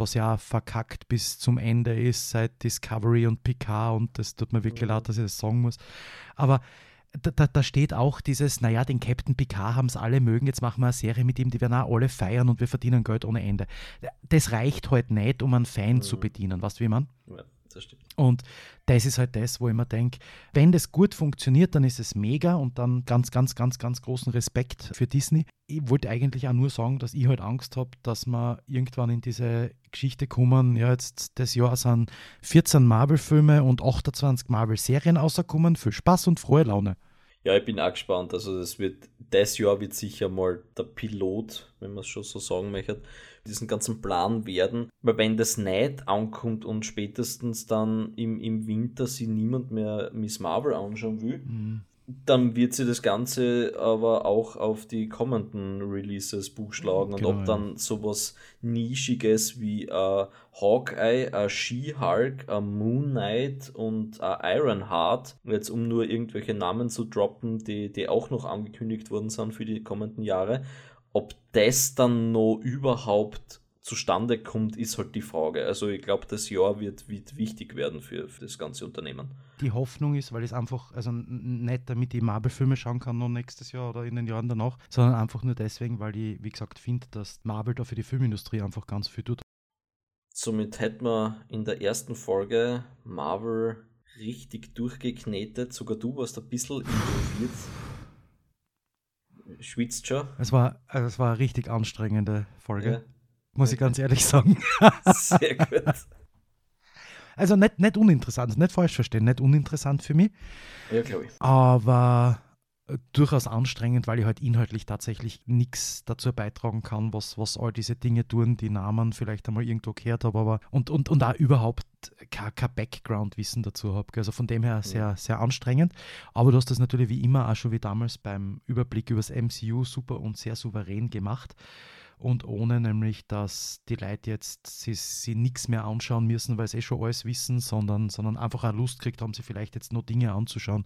Speaker 1: was ja verkackt bis zum Ende ist, seit Discovery und Picard und das tut mir wirklich leid, dass ich das sagen muss. Aber da, da, da, steht auch dieses, naja, den Captain Picard haben es alle mögen, jetzt machen wir eine Serie mit ihm, die werden auch alle feiern und wir verdienen Geld ohne Ende. Das reicht halt nicht, um einen Fan mhm. zu bedienen, weißt du, wie man? Ja das stimmt. Und das ist halt das, wo ich mir denke, wenn das gut funktioniert, dann ist es mega und dann ganz, ganz, ganz, ganz großen Respekt für Disney. Ich wollte eigentlich auch nur sagen, dass ich halt Angst habe, dass wir irgendwann in diese Geschichte kommen, ja, jetzt das Jahr sind 14 Marvel-Filme und 28 Marvel-Serien rausgekommen, für Spaß und frohe Laune.
Speaker 2: Ja, ich bin auch gespannt. Also das wird, das Jahr wird sicher mal der Pilot, wenn man es schon so sagen möchte, diesen ganzen Plan werden. Weil wenn das nicht ankommt und spätestens dann im, im Winter sie niemand mehr Miss Marvel anschauen will, mhm dann wird sie das Ganze aber auch auf die kommenden Releases buchschlagen. Genau, und ob dann sowas Nischiges wie äh, Hawkeye, äh, She-Hulk, äh, Moon Knight und äh, Ironheart, jetzt um nur irgendwelche Namen zu droppen, die, die auch noch angekündigt worden sind für die kommenden Jahre, ob das dann noch überhaupt zustande kommt, ist halt die Frage. Also ich glaube, das Jahr wird, wird wichtig werden für, für das ganze Unternehmen.
Speaker 1: Die Hoffnung ist, weil es einfach, also nicht damit ich Marvel-Filme schauen kann noch nächstes Jahr oder in den Jahren danach, sondern einfach nur deswegen, weil ich, wie gesagt, finde, dass Marvel da für die Filmindustrie einfach ganz viel tut.
Speaker 2: Somit hätten wir in der ersten Folge Marvel richtig durchgeknetet. Sogar du warst ein bisschen involviert. Schwitzt schon.
Speaker 1: Es war, also es war eine richtig anstrengende Folge. Ja muss ich ganz ehrlich sagen. Sehr gut. Also nicht, nicht uninteressant, nicht falsch verstehen, nicht uninteressant für mich.
Speaker 2: Ja, glaube ich.
Speaker 1: Aber äh, durchaus anstrengend, weil ich halt inhaltlich tatsächlich nichts dazu beitragen kann, was, was all diese Dinge tun, die Namen vielleicht einmal irgendwo gehört habe, aber und, und, und auch überhaupt kein, kein Background-Wissen dazu habe. Also von dem her sehr, sehr anstrengend. Aber du hast das natürlich wie immer auch schon wie damals beim Überblick über das MCU super und sehr souverän gemacht und ohne nämlich, dass die Leute jetzt sie, sie nichts mehr anschauen müssen, weil sie eh schon alles wissen, sondern, sondern einfach auch Lust kriegt haben, sie vielleicht jetzt noch Dinge anzuschauen,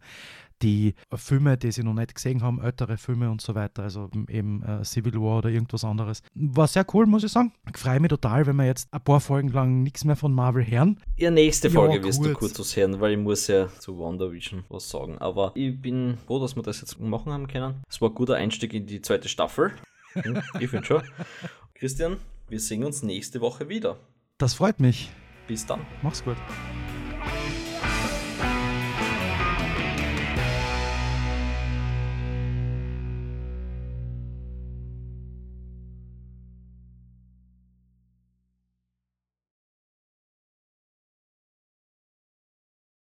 Speaker 1: die Filme, die sie noch nicht gesehen haben, ältere Filme und so weiter, also eben äh, Civil War oder irgendwas anderes. War sehr cool, muss ich sagen. Ich freue mich total, wenn wir jetzt ein paar Folgen lang nichts mehr von Marvel hören.
Speaker 2: Ja, nächste Folge ja, wirst du kurz was hören, weil ich muss ja zu WandaVision was sagen. Aber ich bin froh, dass wir das jetzt machen haben können. Es war ein guter Einstieg in die zweite Staffel. Hm, ich finde schon. Christian, wir sehen uns nächste Woche wieder.
Speaker 1: Das freut mich.
Speaker 2: Bis dann.
Speaker 1: Mach's gut.